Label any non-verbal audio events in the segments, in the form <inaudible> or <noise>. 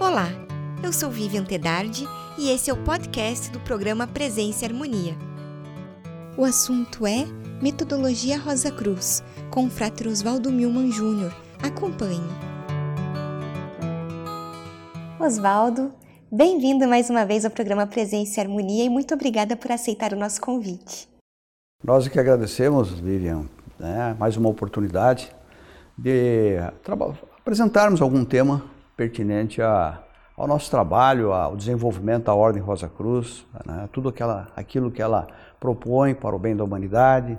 Olá, eu sou Vivian Tedardi e esse é o podcast do programa Presença e Harmonia. O assunto é Metodologia Rosa Cruz, com o Frater Oswaldo Milman Júnior. Acompanhe. Oswaldo, bem-vindo mais uma vez ao programa Presença e Harmonia e muito obrigada por aceitar o nosso convite. Nós que agradecemos, Vivian, né, mais uma oportunidade de apresentarmos algum tema pertinente a, ao nosso trabalho, ao desenvolvimento da Ordem Rosa Cruz, né? tudo aquela, aquilo que ela propõe para o bem da humanidade,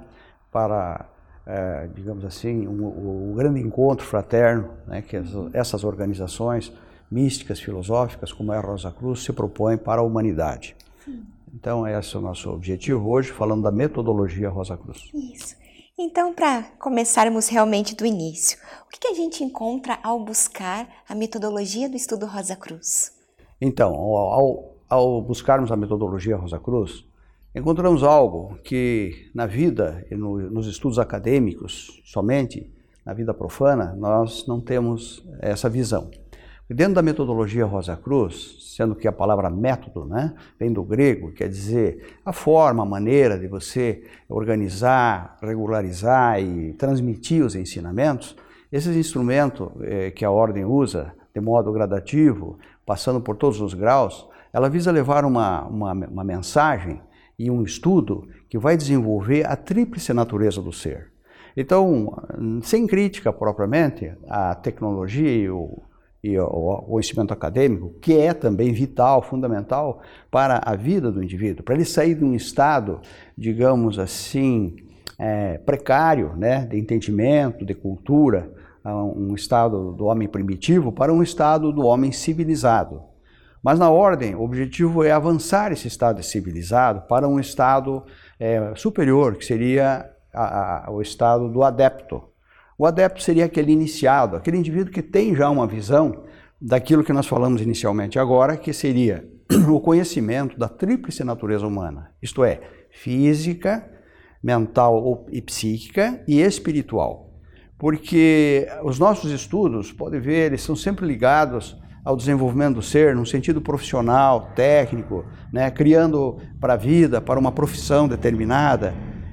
para, é, digamos assim, o um, um grande encontro fraterno né? que essas organizações místicas, filosóficas, como é a Rosa Cruz, se propõem para a humanidade. Então, esse é o nosso objetivo hoje, falando da metodologia Rosa Cruz. Isso. Então, para começarmos realmente do início, o que, a gente encontra ao buscar a metodologia do estudo Rosa Cruz? Então, ao, ao buscarmos a metodologia Rosa Cruz, encontramos algo que na vida e no, nos estudos acadêmicos, somente na vida profana, nós não temos essa visão. Dentro da metodologia Rosa Cruz, sendo que a palavra método né, vem do grego, quer dizer a forma, a maneira de você organizar, regularizar e transmitir os ensinamentos, esses instrumentos eh, que a ordem usa de modo gradativo, passando por todos os graus, ela visa levar uma, uma, uma mensagem e um estudo que vai desenvolver a tríplice natureza do ser. Então, sem crítica propriamente, a tecnologia e o e o conhecimento acadêmico, que é também vital, fundamental para a vida do indivíduo, para ele sair de um estado, digamos assim, é, precário, né, de entendimento, de cultura, um estado do homem primitivo para um estado do homem civilizado. Mas na ordem, o objetivo é avançar esse estado civilizado para um estado é, superior, que seria a, a, o estado do adepto, o adepto seria aquele iniciado, aquele indivíduo que tem já uma visão daquilo que nós falamos inicialmente agora, que seria <clears throat> o conhecimento da tríplice natureza humana, isto é, física, mental e psíquica e espiritual. Porque os nossos estudos, pode ver, eles são sempre ligados ao desenvolvimento do ser, num sentido profissional, técnico, né, criando para a vida, para uma profissão determinada,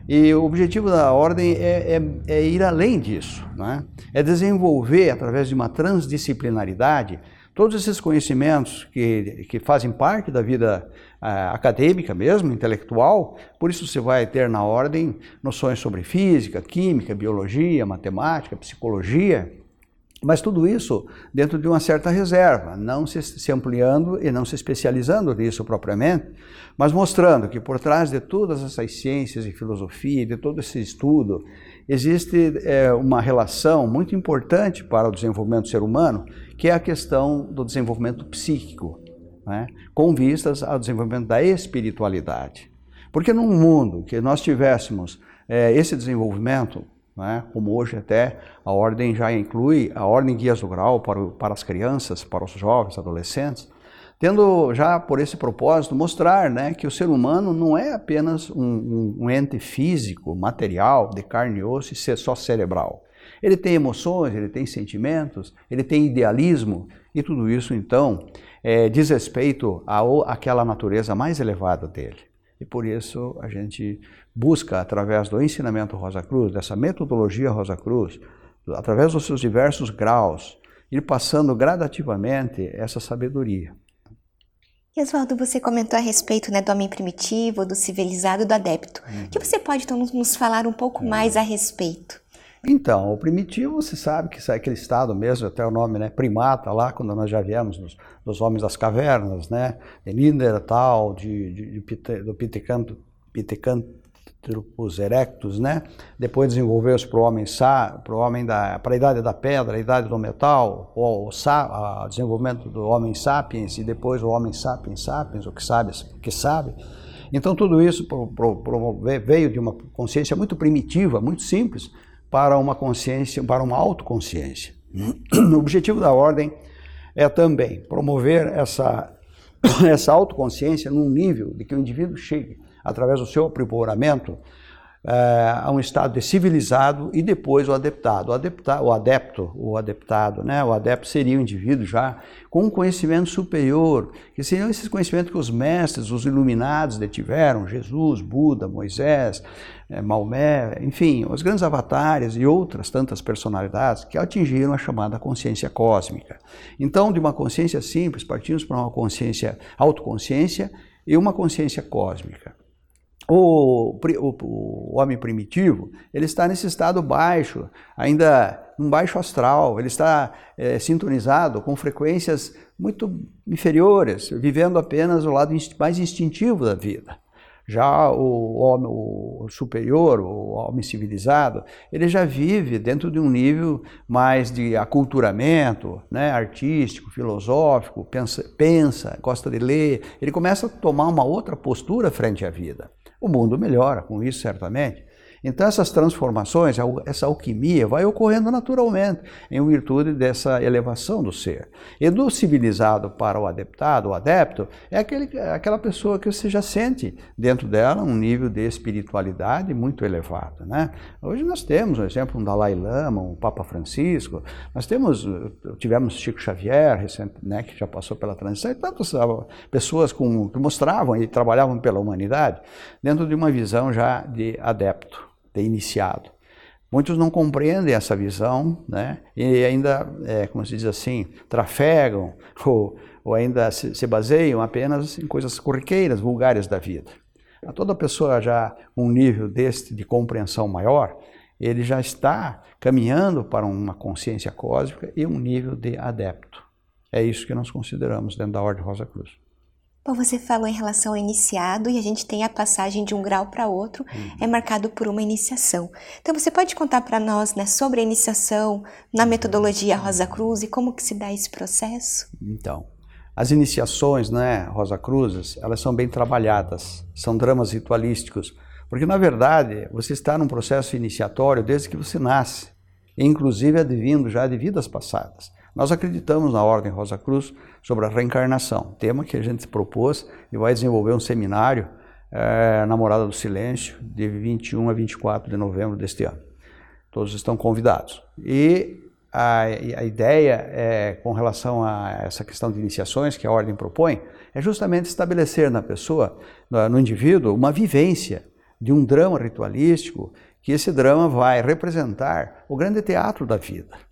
e o objetivo da ordem é, é, é ir além disso, né? é desenvolver, através de uma transdisciplinaridade, todos esses conhecimentos que, que fazem parte da vida uh, acadêmica mesmo, intelectual, por isso você vai ter na ordem noções sobre física, química, biologia, matemática, psicologia, mas tudo isso dentro de uma certa reserva, não se, se, ampliando e não se especializando nisso propriamente, mas mostrando que por trás de todas essas ciências e filosofia, de todo esse estudo, existe é, uma relação muito importante para o desenvolvimento do ser humano, que é a questão do desenvolvimento psíquico, né, com vistas ao desenvolvimento da espiritualidade. Porque num mundo que nós tivéssemos é, esse desenvolvimento, né? como hoje até a ordem já inclui a ordem guias do grau para, para as crianças, para os jovens, adolescentes, tendo já por esse propósito mostrar né, que o ser humano não é apenas um, um, um ente físico, material, de carne e osso e ser só cerebral. Ele tem emoções, ele tem sentimentos, ele tem idealismo e tudo isso então é, diz respeito àquela natureza mais elevada dele. E por isso a gente busca, através do ensinamento Rosa Cruz, dessa metodologia Rosa Cruz, através dos seus diversos graus, ir passando gradativamente essa sabedoria. Oswaldo, você comentou a respeito né, do homem primitivo, do civilizado e do adepto. Uhum. O que você pode então nos falar um pouco uhum. mais a respeito? Então, o primitivo, você sabe que é aquele estado mesmo, até o nome, né, primata, lá quando nós já viemos dos, dos homens das cavernas, né, de Neandertal, de, de, de, de do Pithecanthropus erectus, né, depois desenvolveu-se para o homem, para o homem da, para a idade da pedra, a idade do metal, o, o, o desenvolvimento do homem sapiens e depois o homem sapiens sapiens, o que sabe, que sabe. Então tudo isso pro, pro, pro, veio de uma consciência muito primitiva, muito simples, para uma consciência, para uma autoconsciência. <clears throat> O objetivo da ordem é também promover essa, <clears throat> essa autoconsciência num nível de que o indivíduo chegue, através do seu aprimoramento, uh, a um estado de civilizado e depois o adeptado. O, adepta, o adepto, o adeptado, né? o adepto seria o indivíduo já com um conhecimento superior, que seriam esses conhecimentos que os mestres, os iluminados detiveram, Jesus, Buda, Moisés, eh, Maomé, enfim, os grandes avatares e outras tantas personalidades que atingiram a chamada consciência cósmica. Então, de uma consciência simples, partimos para uma consciência, autoconsciência e uma consciência cósmica. O, o, o, homem primitivo, ele está nesse estado baixo, ainda um baixo astral, ele está é, sintonizado com frequências muito inferiores, vivendo apenas o lado mais instintivo da vida. Já o homem o superior, o homem civilizado, ele já vive dentro de um nível mais de aculturamento, né, artístico, filosófico, pensa, pensa, gosta de ler, ele começa a tomar uma outra postura frente à vida. O mundo melhora com isso, certamente. Então, essas transformações, essa alquimia vai ocorrendo naturalmente em virtude dessa elevação do ser. E do civilizado para o adeptado, o adepto, é aquele, é aquela pessoa que você já sente dentro dela um nível de espiritualidade muito elevado. Né? Hoje nós temos, por exemplo, um Dalai Lama, um Papa Francisco, nós temos, tivemos Chico Xavier, recente, né, que já passou pela transição, e tantas ah, pessoas com, que mostravam e trabalhavam pela humanidade dentro de uma visão já de adepto ter iniciado. Muitos não compreendem essa visão, né? E ainda, é, como se diz assim, trafegam <laughs> ou, ou ainda se, se, baseiam apenas em coisas corriqueiras, vulgares da vida. A toda pessoa já um nível deste de compreensão maior, ele já está caminhando para uma consciência cósmica e um nível de adepto. É isso que nós consideramos dentro da Ordem Rosa Cruz. Bom, você falou em relação ao iniciado e a gente tem a passagem de um grau para outro, uhum. é marcado por uma iniciação. Então você pode contar para nós né, sobre a iniciação na metodologia Rosa Cruz e como que se dá esse processo? Então, as iniciações, né, Rosa Cruzes, elas são bem trabalhadas, são dramas ritualísticos, porque na verdade você está num processo iniciatório desde que você nasce, inclusive advindo já de vidas passadas. Nós acreditamos na Ordem Rosa Cruz sobre a reencarnação, tema que a gente propôs e vai desenvolver um seminário é, na Morada do Silêncio, de 21 a 24 de novembro deste ano. Todos estão convidados. E a, a ideia é, com relação a essa questão de iniciações que a Ordem propõe é justamente estabelecer na pessoa, no, indivíduo, uma vivência de um drama ritualístico, que esse drama vai representar o grande teatro da vida.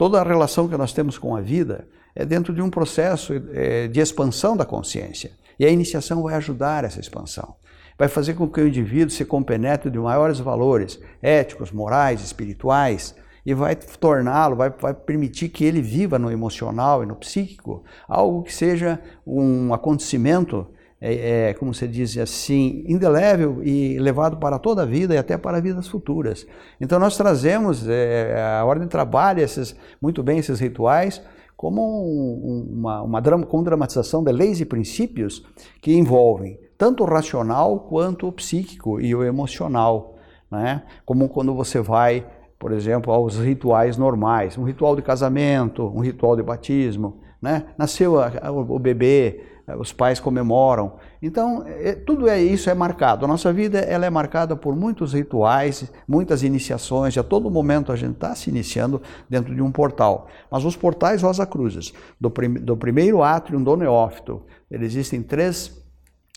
Toda a relação que nós temos com a vida é dentro de um processo é, de expansão da consciência. E a iniciação vai ajudar essa expansão. Vai fazer com que o indivíduo se compenetre de maiores valores éticos, morais, espirituais, e vai torná-lo, vai, vai, permitir que ele viva no emocional e no psíquico algo que seja um acontecimento é, é, como você diz assim, indelével e levado para toda a vida e até para vidas futuras. Então nós trazemos, é, a Ordem trabalha esses, muito bem esses rituais como um, uma, uma drama, com dramatização de leis e princípios que envolvem tanto o racional quanto o psíquico e o emocional. Né? Como quando você vai, por exemplo, aos rituais normais, um ritual de casamento, um ritual de batismo, né? nasceu o bebê, os pais comemoram. Então, é, tudo é isso é marcado. A nossa vida ela é marcada por muitos rituais, muitas iniciações. A todo momento a gente está se iniciando dentro de um portal. Mas os portais Rosa Cruzes, do, prim, do primeiro átrio do neófito, existem três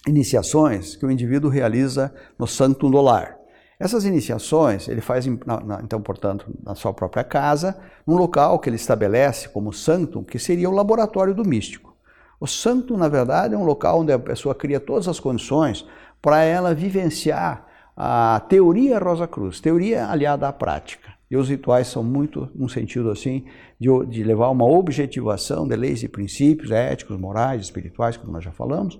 iniciações que o indivíduo realiza no Santo Dolar. Essas iniciações ele faz, então, portanto, na sua própria casa, num local que ele estabelece como santo, que seria o laboratório do místico. O santo, na verdade, é um local onde a pessoa cria todas as condições para ela vivenciar a teoria Rosa Cruz, teoria aliada à prática. E os rituais são muito, num sentido assim, de, de levar uma objetivação de leis e princípios éticos, morais, espirituais, como nós já falamos,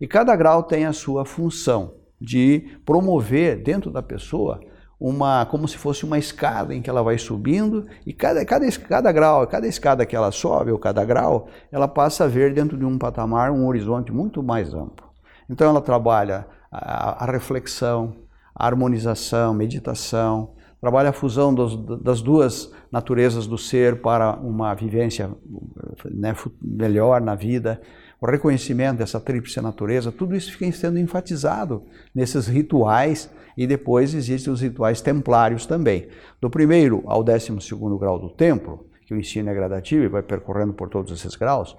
e cada grau tem a sua função de promover dentro da pessoa uma como se fosse uma escada em que ela vai subindo e cada, cada, cada grau, cada escada que ela sobe ou cada grau, ela passa a ver dentro de um patamar um horizonte muito mais amplo. Então ela trabalha a, a reflexão, a harmonização, meditação, trabalha a fusão dos, das duas naturezas do ser para uma vivência né, melhor na vida, o reconhecimento dessa tríplice natureza, tudo isso fica sendo enfatizado nesses rituais e depois existem os rituais templários também. Do primeiro ao décimo segundo grau do templo, que o ensino é gradativo e vai percorrendo por todos esses graus,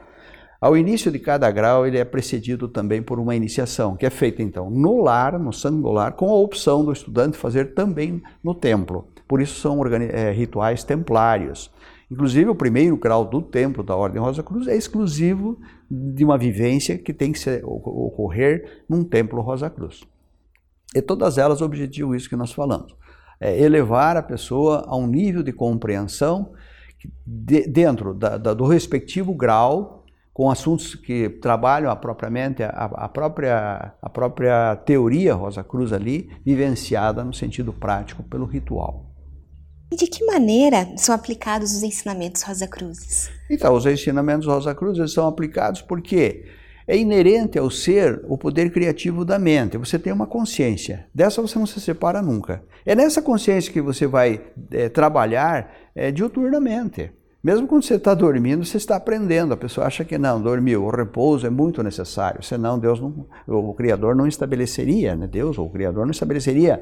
ao início de cada grau, ele é precedido também por uma iniciação, que é feita então no lar, no sangue do lar, com a opção do estudante fazer também no templo. Por isso são é, rituais templários. Inclusive, o primeiro grau do templo da Ordem Rosa Cruz é exclusivo de uma vivência que tem que ser, ocorrer num templo Rosa Cruz. E todas elas objetivam isso que nós falamos: é elevar a pessoa a um nível de compreensão de, dentro da, da, do respectivo grau com assuntos que trabalham a propriamente a, a, própria a própria teoria Rosa Cruz ali vivenciada no sentido prático pelo ritual. E de que maneira são aplicados os ensinamentos Rosa Cruzes? Então, os ensinamentos Rosa Cruzes são aplicados porque é inerente ao ser o poder criativo da mente. Você tem uma consciência. Dessa você não se separa nunca. É nessa consciência que você vai é, trabalhar é, diuturnamente. Mesmo quando você está dormindo, você está aprendendo. A pessoa acha que não, dormiu. O repouso é muito necessário. Senão Deus não, o Criador não estabeleceria, né? Deus ou o Criador não estabeleceria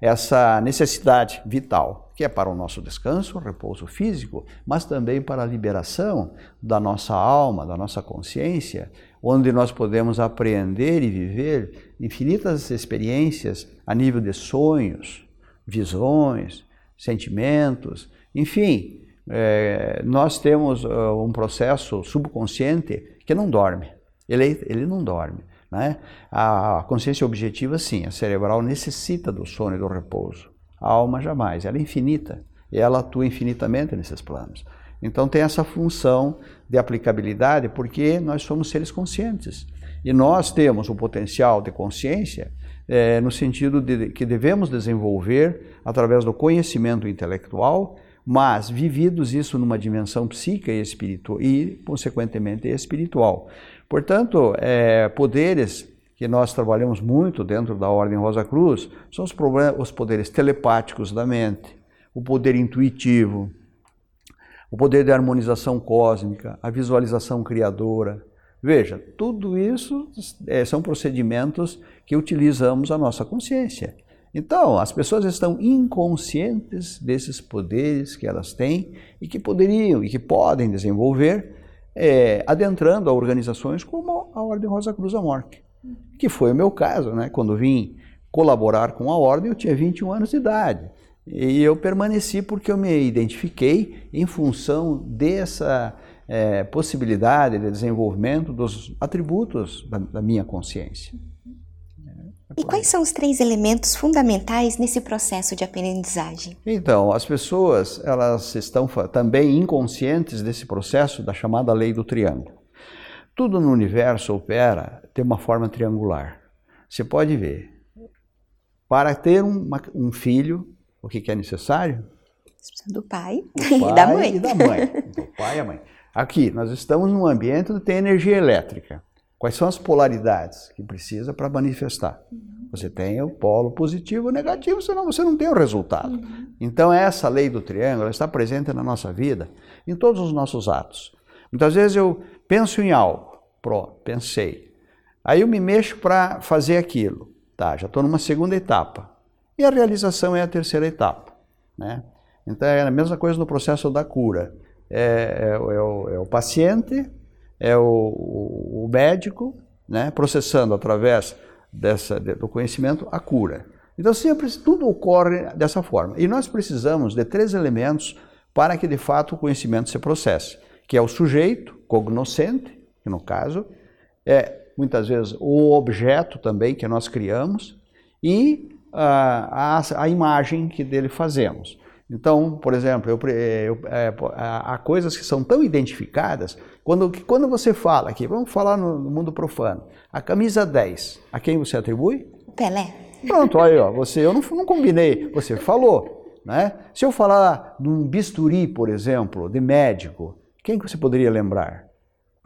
essa necessidade vital, que é para o nosso descanso, repouso físico, mas também para a liberação da nossa alma, da nossa consciência, onde nós podemos aprender e viver infinitas experiências a nível de sonhos, visões, sentimentos, enfim, é, nós temos uh, um processo subconsciente que não dorme. Ele, ele não dorme. Né? A consciência objetiva, sim, a cerebral necessita do sono e do repouso. A alma jamais, ela é infinita e ela atua infinitamente nesses planos. Então tem essa função de aplicabilidade porque nós somos seres conscientes e nós temos o potencial de consciência é, no sentido de que devemos desenvolver através do conhecimento intelectual mas vividos isso numa dimensão psíquica e espiritual e, consequentemente, espiritual. Portanto, é, poderes que nós trabalhamos muito dentro da Ordem Rosa Cruz são os, os poderes telepáticos da mente, o poder intuitivo, o poder de harmonização cósmica, a visualização criadora. Veja, tudo isso é, são procedimentos que utilizamos a nossa consciência. Então, as pessoas estão inconscientes desses poderes que elas têm e que poderiam e que podem desenvolver, é, adentrando a organizações como a Ordem Rosa Cruz da Morte, que foi o meu caso, né? Quando vim colaborar com a Ordem, eu tinha 21 anos de idade. E eu permaneci porque eu me identifiquei em função dessa é, possibilidade de desenvolvimento dos atributos da, da minha consciência. E quais são os três elementos fundamentais nesse processo de aprendizagem? Então, as pessoas elas estão também inconscientes desse processo da chamada lei do triângulo. Tudo no universo opera de uma forma triangular. Você pode ver. Para ter uma, um filho, o que, que é necessário? Do pai, do <laughs> pai e da mãe. E da mãe. Do pai e a mãe. Aqui, nós estamos num ambiente que tem energia elétrica. Quais são as polaridades que precisa para manifestar? Você tem o polo positivo e negativo, senão você não tem o resultado. Uhum. Então, essa lei do triângulo está presente na nossa vida, em todos os nossos atos. Muitas vezes eu penso em algo, pronto, pensei. Aí eu me mexo para fazer aquilo. Tá, já estou numa segunda etapa. E a realização é a terceira etapa. Né? Então, é a mesma coisa no processo da cura. É, é, é, o, é o paciente é o, o médico né, processando através dessa, do conhecimento a cura. Então, sempre tudo ocorre dessa forma. E nós precisamos de três elementos para que de fato o conhecimento se processe, que é o sujeito, cognoscente, que no caso é muitas vezes o objeto também que nós criamos, e a, a, a imagem que dele fazemos. Então, por exemplo, eu, eu, é, há coisas que são tão identificadas, quando, que quando você fala aqui, vamos falar no, no, mundo profano, a camisa 10, a quem você atribui? Pelé. Pronto, aí, ó, você, eu não, não combinei, você falou. Né? Se eu falar de um bisturi, por exemplo, de médico, quem que você poderia lembrar?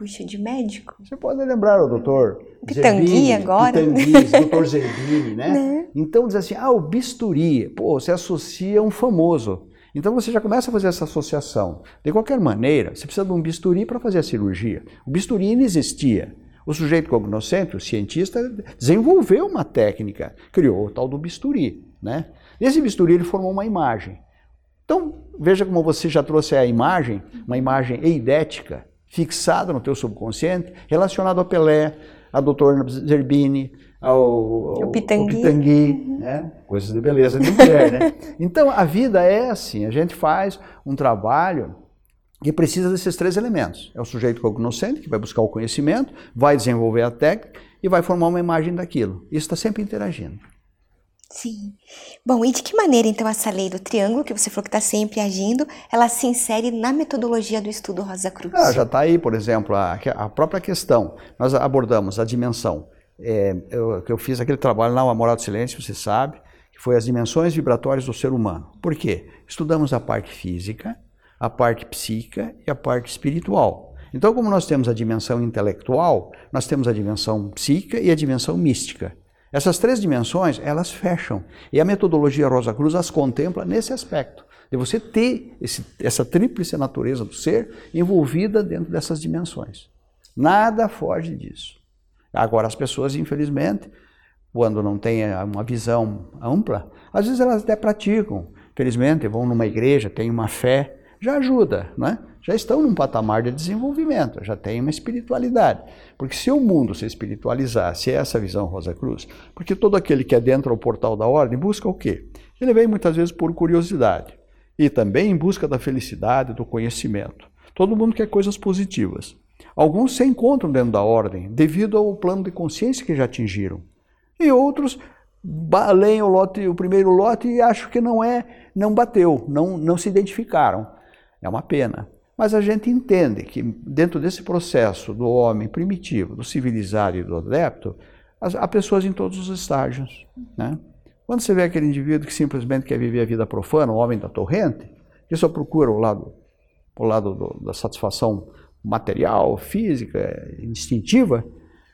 Puxa, de médico? Você pode lembrar o doutor Pitangui agora. Pitangui, doutor Zerbini, né? <laughs> né? Então diz assim, ah, o bisturi, pô, você associa um famoso. Então você já começa a fazer essa associação. De qualquer maneira, você precisa de um bisturi para fazer a cirurgia. O bisturi não existia. O sujeito cognoscente, o cientista, desenvolveu uma técnica, criou o tal do bisturi. Né? Nesse bisturi ele formou uma imagem. Então, veja como você já trouxe a imagem, uma imagem eidética, fixada no teu subconsciente, relacionada a Pelé, a doutor Zerbini, ao, ao, pitangui, ao pitangui né? coisas de beleza de mulher. Né? <laughs> Então a vida é assim, a gente faz um trabalho que precisa desses três elementos. É o sujeito cognoscente, que vai buscar o conhecimento, vai desenvolver a técnica e vai formar uma imagem daquilo. Isso está sempre interagindo. Sim. Bom, e de que maneira então essa lei do triângulo, que você falou que está sempre agindo, ela se insere na metodologia do estudo Rosa Cruz? Ah, já está aí, por exemplo, a, a própria questão. Nós abordamos a dimensão é, eu, eu fiz aquele trabalho lá, o Moral do Silêncio, você sabe, que foi as dimensões vibratórias do ser humano. Por quê? Estudamos a parte física, a parte psíquica e a parte espiritual. Então, como nós temos a dimensão intelectual, nós temos a dimensão psíquica e a dimensão mística. Essas três dimensões, elas fecham. E a metodologia Rosa Cruz as contempla nesse aspecto, de você ter esse, essa tríplice natureza do ser envolvida dentro dessas dimensões. Nada foge disso. Agora, as pessoas, infelizmente, quando não têm uma visão ampla, às vezes elas até praticam. Felizmente, vão numa igreja, têm uma fé, já ajuda, né? Já estão num patamar de desenvolvimento, já têm uma espiritualidade. Porque se o mundo se espiritualizar, se é essa visão Rosa Cruz, porque todo aquele que é dentro do portal da ordem busca o quê? Ele vem muitas vezes por curiosidade e também em busca da felicidade, do conhecimento. Todo mundo quer coisas positivas. Alguns se encontram dentro da ordem devido ao plano de consciência que já atingiram. E outros leem o, lote, o primeiro lote e acham que não é, não bateu, não, não se identificaram. É uma pena. Mas a gente entende que dentro desse processo do homem primitivo, do civilizado e do adepto, há pessoas em todos os estágios. Né? Quando você vê aquele indivíduo que simplesmente quer viver a vida profana, o homem da torrente, que só procura o lado, o lado do, da satisfação material, física, instintiva,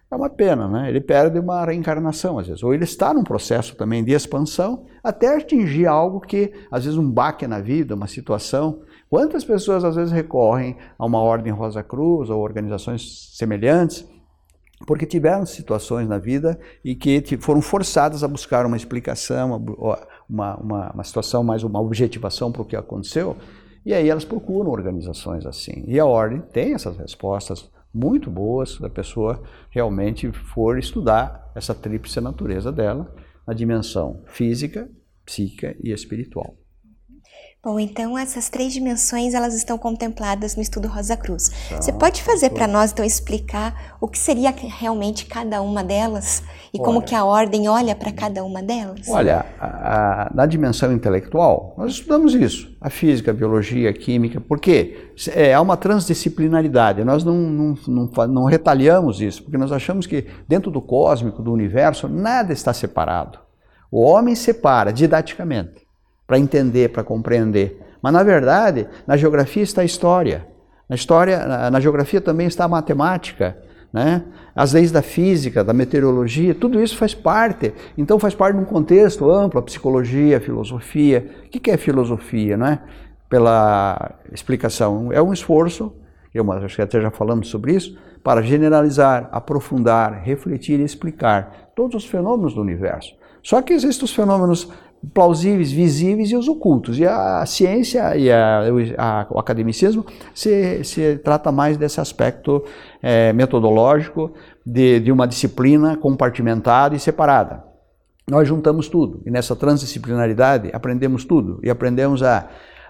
é uma pena, né? Ele perde uma reencarnação às vezes, ou ele está num processo também de expansão até atingir algo que às vezes um baque na vida, uma situação. Quantas pessoas às vezes recorrem a uma ordem Rosa Cruz ou organizações semelhantes porque tiveram situações na vida e que foram forçadas a buscar uma explicação, uma, uma, uma situação mais uma objetivação para o que aconteceu e aí elas procuram organizações assim. E a ordem tem essas respostas muito boas se a pessoa realmente for estudar essa tríplice natureza dela, na dimensão física, psíquica e espiritual. Bom, então essas três dimensões elas estão contempladas no estudo Rosa Cruz. Tá, Você pode fazer para nós então explicar o que seria realmente cada uma delas e olha, como que a ordem olha para cada uma delas? Olha, a, a, na dimensão intelectual nós estudamos isso, a física, a biologia, a química, porque é, há uma transdisciplinaridade. Nós não, não, não, não retalhamos isso, porque nós achamos que dentro do cósmico, do universo, nada está separado. O homem separa didaticamente para entender, para compreender. Mas na verdade, na geografia está a história. Na história, na, na geografia também está a matemática, né? As leis da física, da meteorologia, tudo isso faz parte. Então faz parte de um contexto amplo, a psicologia, a filosofia. O que é filosofia, né? Pela explicação, é um esforço, eu acho que até já falamos sobre isso, para generalizar, aprofundar, refletir e explicar todos os fenômenos do universo. Só que existem os fenômenos plausíveis, visíveis e os ocultos. E a ciência e a, a, o academicismo se, se trata mais desse aspecto é, metodológico de, de uma disciplina compartimentada e separada. Nós juntamos tudo e nessa transdisciplinaridade aprendemos tudo e aprendemos a,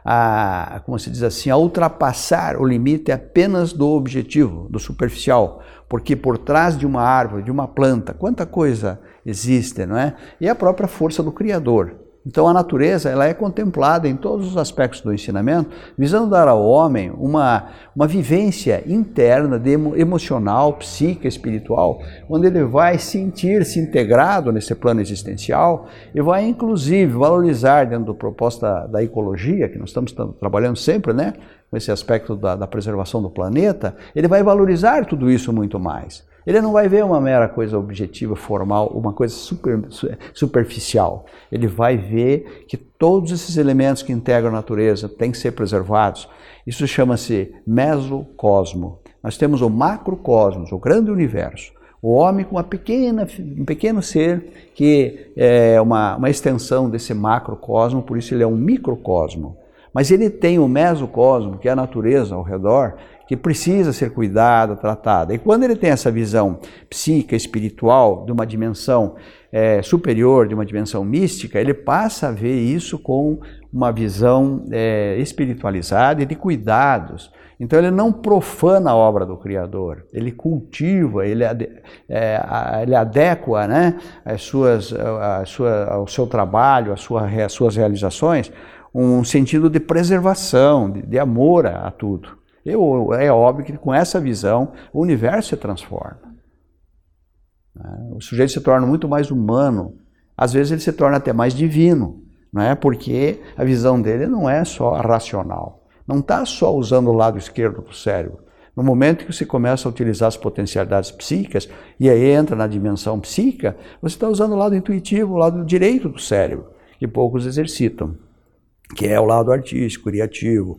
a, como se diz assim, a ultrapassar o limite apenas do objetivo, do superficial, porque por trás de uma árvore, de uma planta, quanta coisa existe, não é? E a própria força do Criador. Então a natureza ela é contemplada em todos os aspectos do ensinamento, visando dar ao homem uma, uma vivência interna, de, emocional, psíquica, espiritual, onde ele vai sentir-se integrado nesse plano existencial e vai inclusive valorizar dentro do propósito da, da ecologia, que nós estamos trabalhando sempre, né? com esse aspecto da, da preservação do planeta, ele vai valorizar tudo isso muito mais. Ele não vai ver uma mera coisa objetiva, formal, uma coisa super, superficial. Ele vai ver que todos esses elementos que integram a natureza têm que ser preservados. Isso chama-se mesocosmo. Nós temos o macrocosmos, o grande universo. O homem com uma pequena, um pequeno ser que é uma, uma extensão desse macrocosmo, por isso ele é um microcosmo. Mas ele tem o mesocosmo, que é a natureza ao redor, que precisa ser cuidada, tratada. E quando ele tem essa visão psíquica, espiritual, de uma dimensão é, superior, de uma dimensão mística, ele passa a ver isso com uma visão é, espiritualizada e de cuidados. Então ele não profana a obra do Criador, ele cultiva, ele, é, ele adequa né, as suas, a sua, ao seu trabalho, as, sua, as suas realizações, um sentido de preservação, de, de amor a, a tudo. Eu, é óbvio que com essa visão o universo se transforma. Né? O sujeito se torna muito mais humano, às vezes ele se torna até mais divino, não é? porque a visão dele não é só racional, não está só usando o lado esquerdo do cérebro. No momento que você começa a utilizar as potencialidades psíquicas, e aí entra na dimensão psíquica, você está usando o lado intuitivo, o lado direito do cérebro, que poucos exercitam, que é o lado artístico, criativo,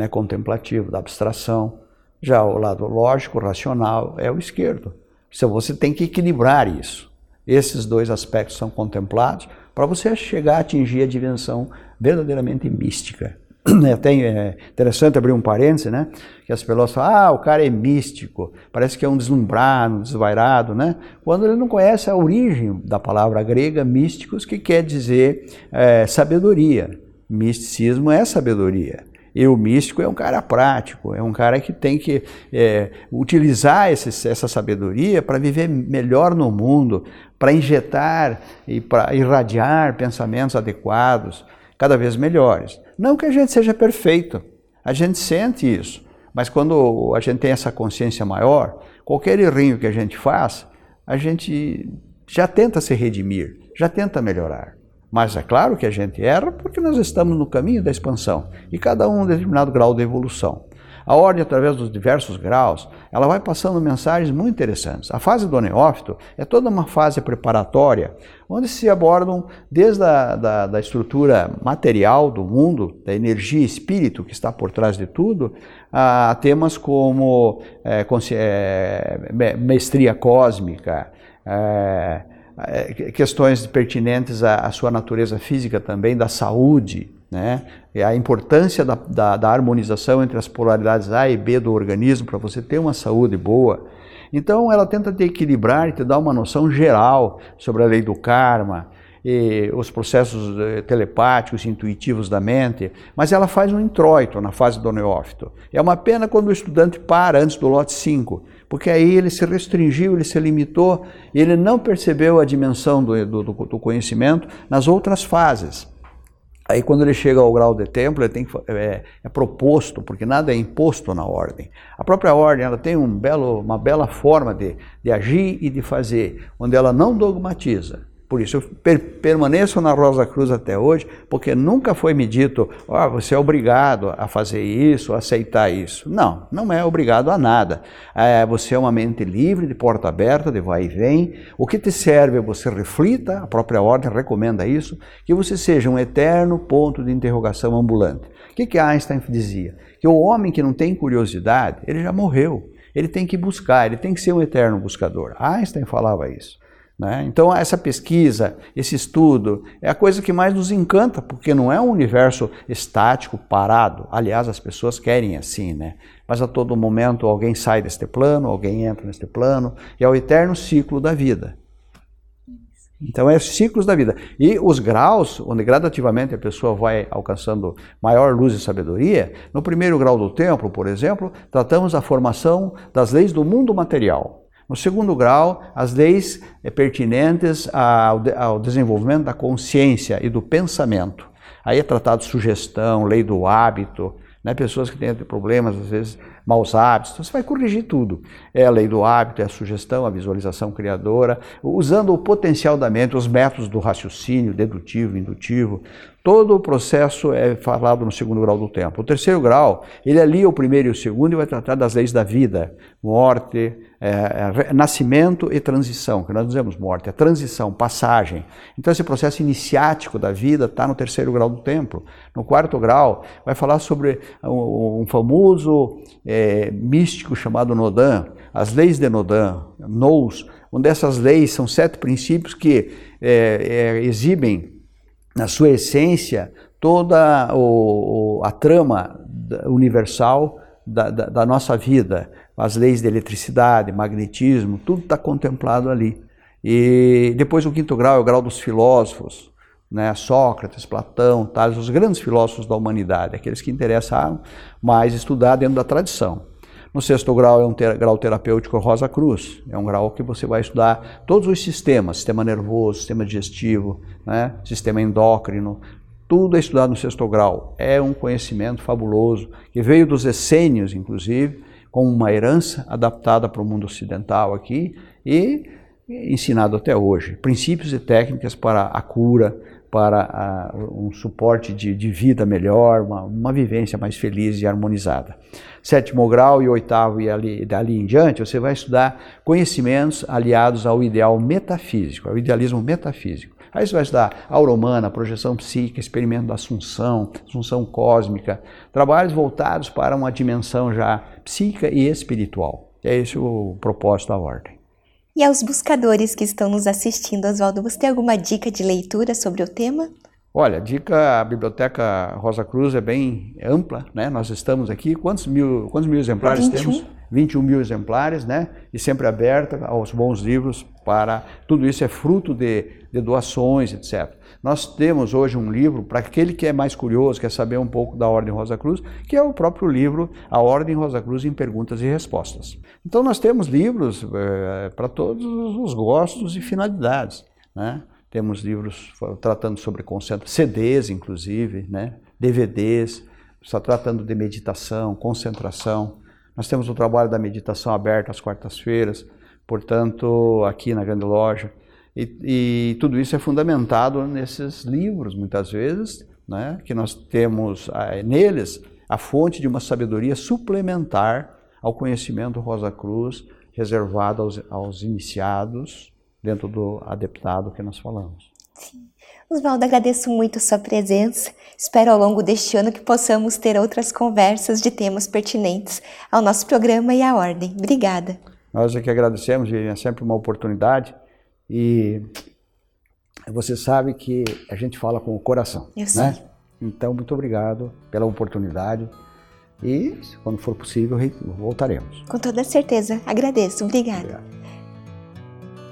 né, contemplativo, da abstração. Já o lado lógico, racional, é o esquerdo. Então você tem que equilibrar isso. Esses dois aspectos são contemplados para você chegar a atingir a dimensão verdadeiramente mística. <clears throat> É até é interessante abrir um parêntese, né? Que as pessoas falam, ah, o cara é místico, parece que é um deslumbrado, um desvairado, né? Quando ele não conhece a origem da palavra grega místicos, que quer dizer é, sabedoria. Misticismo é sabedoria. E o místico é um cara prático, é um cara que tem que é, utilizar esse, essa sabedoria para viver melhor no mundo, para injetar e para irradiar pensamentos adequados, cada vez melhores. Não que a gente seja perfeito, a gente sente isso, mas quando a gente tem essa consciência maior, qualquer errinho que a gente faz, a gente já tenta se redimir, já tenta melhorar. Mas é claro que a gente erra porque nós estamos no caminho da expansão e cada um determinado grau de evolução. A ordem, através dos diversos graus, ela vai passando mensagens muito interessantes. A fase do neófito é toda uma fase preparatória, onde se abordam desde a da, da estrutura material do mundo, da energia espírito que está por trás de tudo, a temas como é, é, mestria cósmica, é, questões pertinentes à, à, sua natureza física também, da saúde, né? E a importância da, da, da, harmonização entre as polaridades A e B do organismo para você ter uma saúde boa. Então ela tenta te equilibrar e te dar uma noção geral sobre a lei do karma, os processos eh, telepáticos, intuitivos da mente, mas ela faz um introito na fase do neófito. É uma pena quando o estudante para antes do lote 5, porque aí ele se restringiu, ele se limitou, ele não percebeu a dimensão do, do, do conhecimento nas outras fases. Aí quando ele chega ao grau de templo, ele tem é, é, proposto, porque nada é imposto na ordem. A própria ordem ela tem um belo, uma bela forma de, de agir e de fazer, onde ela não dogmatiza, por isso eu per permaneço na Rosa Cruz até hoje, porque nunca foi me dito, oh, você é obrigado a fazer isso, a aceitar isso. Não, não é obrigado a nada. É, você é uma mente livre, de porta aberta, de vai e vem. O que te serve é você reflita, a própria ordem recomenda isso, que você seja um eterno ponto de interrogação ambulante. O que, que Einstein dizia? Que o homem que não tem curiosidade, ele já morreu. Ele tem que buscar, ele tem que ser um eterno buscador. Einstein falava isso. Né? Então, essa pesquisa, esse estudo, é a coisa que mais nos encanta, porque não é um universo estático, parado. Aliás, as pessoas querem assim, né? Mas a todo momento alguém sai deste plano, alguém entra neste plano, e é o eterno ciclo da vida. Então, é ciclos da vida. E os graus, onde gradativamente a pessoa vai alcançando maior luz e sabedoria, no primeiro grau do templo, por exemplo, tratamos a formação das leis do mundo material. No segundo grau, as leis é pertinentes ao, desenvolvimento da consciência e do pensamento. Aí é tratado sugestão, lei do hábito, né? pessoas que têm problemas, às vezes, maus hábitos, então você vai corrigir tudo. É a lei do hábito, é a sugestão, a visualização criadora, usando o potencial da mente, os métodos do raciocínio, dedutivo, indutivo, Todo o processo é falado no segundo grau do tempo. O terceiro grau, ele alia o primeiro e o segundo e vai tratar das leis da vida, morte, é, é, nascimento e transição, que nós dizemos morte, é transição, passagem. Então esse processo iniciático da vida está no terceiro grau do tempo. No quarto grau, vai falar sobre um, um famoso é, místico chamado Nodin, as leis de Nodin, Nous, uma dessas leis são sete princípios que é, é, exibem na sua essência, toda o, a trama universal da, da, da, nossa vida, as leis de eletricidade, magnetismo, tudo está contemplado ali. E depois o quinto grau é o grau dos filósofos, né? Sócrates, Platão, Tales, os grandes filósofos da humanidade, aqueles que interessaram mais estudar dentro da tradição. No sexto grau é um ter, grau terapêutico Rosa Cruz. É um grau que você vai estudar todos os sistemas, sistema nervoso, sistema digestivo, né, sistema endócrino, tudo é estudado no sexto grau. É um conhecimento fabuloso, que veio dos essênios, inclusive, como uma herança adaptada para o mundo ocidental aqui e ensinado até hoje. Princípios e técnicas para a cura, para um suporte de, de vida melhor, uma, uma, vivência mais feliz e harmonizada. Sétimo grau e oitavo e ali, dali em diante, você vai estudar conhecimentos aliados ao ideal metafísico, ao idealismo metafísico. Aí você vai estudar aura humana, projeção psíquica, experimento da assunção, assunção cósmica, trabalhos voltados para uma dimensão já psíquica e espiritual. É esse o propósito da ordem. E aos buscadores que estão nos assistindo, Oswaldo, você tem alguma dica de leitura sobre o tema? Olha, dica, a Biblioteca Rosa Cruz é bem ampla, né? Nós estamos aqui, quantos mil, quantos mil exemplares 21. temos? 21 mil exemplares, né? E sempre aberta aos bons livros para... Tudo isso é fruto de, de doações, etc. Nós temos hoje um livro para aquele que é mais curioso, quer saber um pouco da Ordem Rosa Cruz, que é o próprio livro A Ordem Rosa Cruz em Perguntas e Respostas. Então nós temos livros é, para todos os gostos e finalidades, né? Temos livros tratando sobre concentração, CDs inclusive, né? DVDs, está tratando de meditação, concentração. Nós temos o trabalho da meditação aberta às quartas-feiras, portanto, aqui na grande loja. E, e, tudo isso é fundamentado nesses livros, muitas vezes, né, que nós temos neles a fonte de uma sabedoria suplementar ao conhecimento Rosa Cruz, reservado aos, aos iniciados dentro do adeptado que nós falamos. Sim. Oswaldo, agradeço muito a sua presença. Espero ao longo deste ano que possamos ter outras conversas de temas pertinentes ao nosso programa e à ordem. Obrigada. Nós é que agradecemos, é sempre uma oportunidade e você sabe que a gente fala com o coração. Eu né? sei. Então, muito obrigado pela oportunidade. E, quando for possível, voltaremos. Com toda certeza. Agradeço. Obrigada. Obrigado.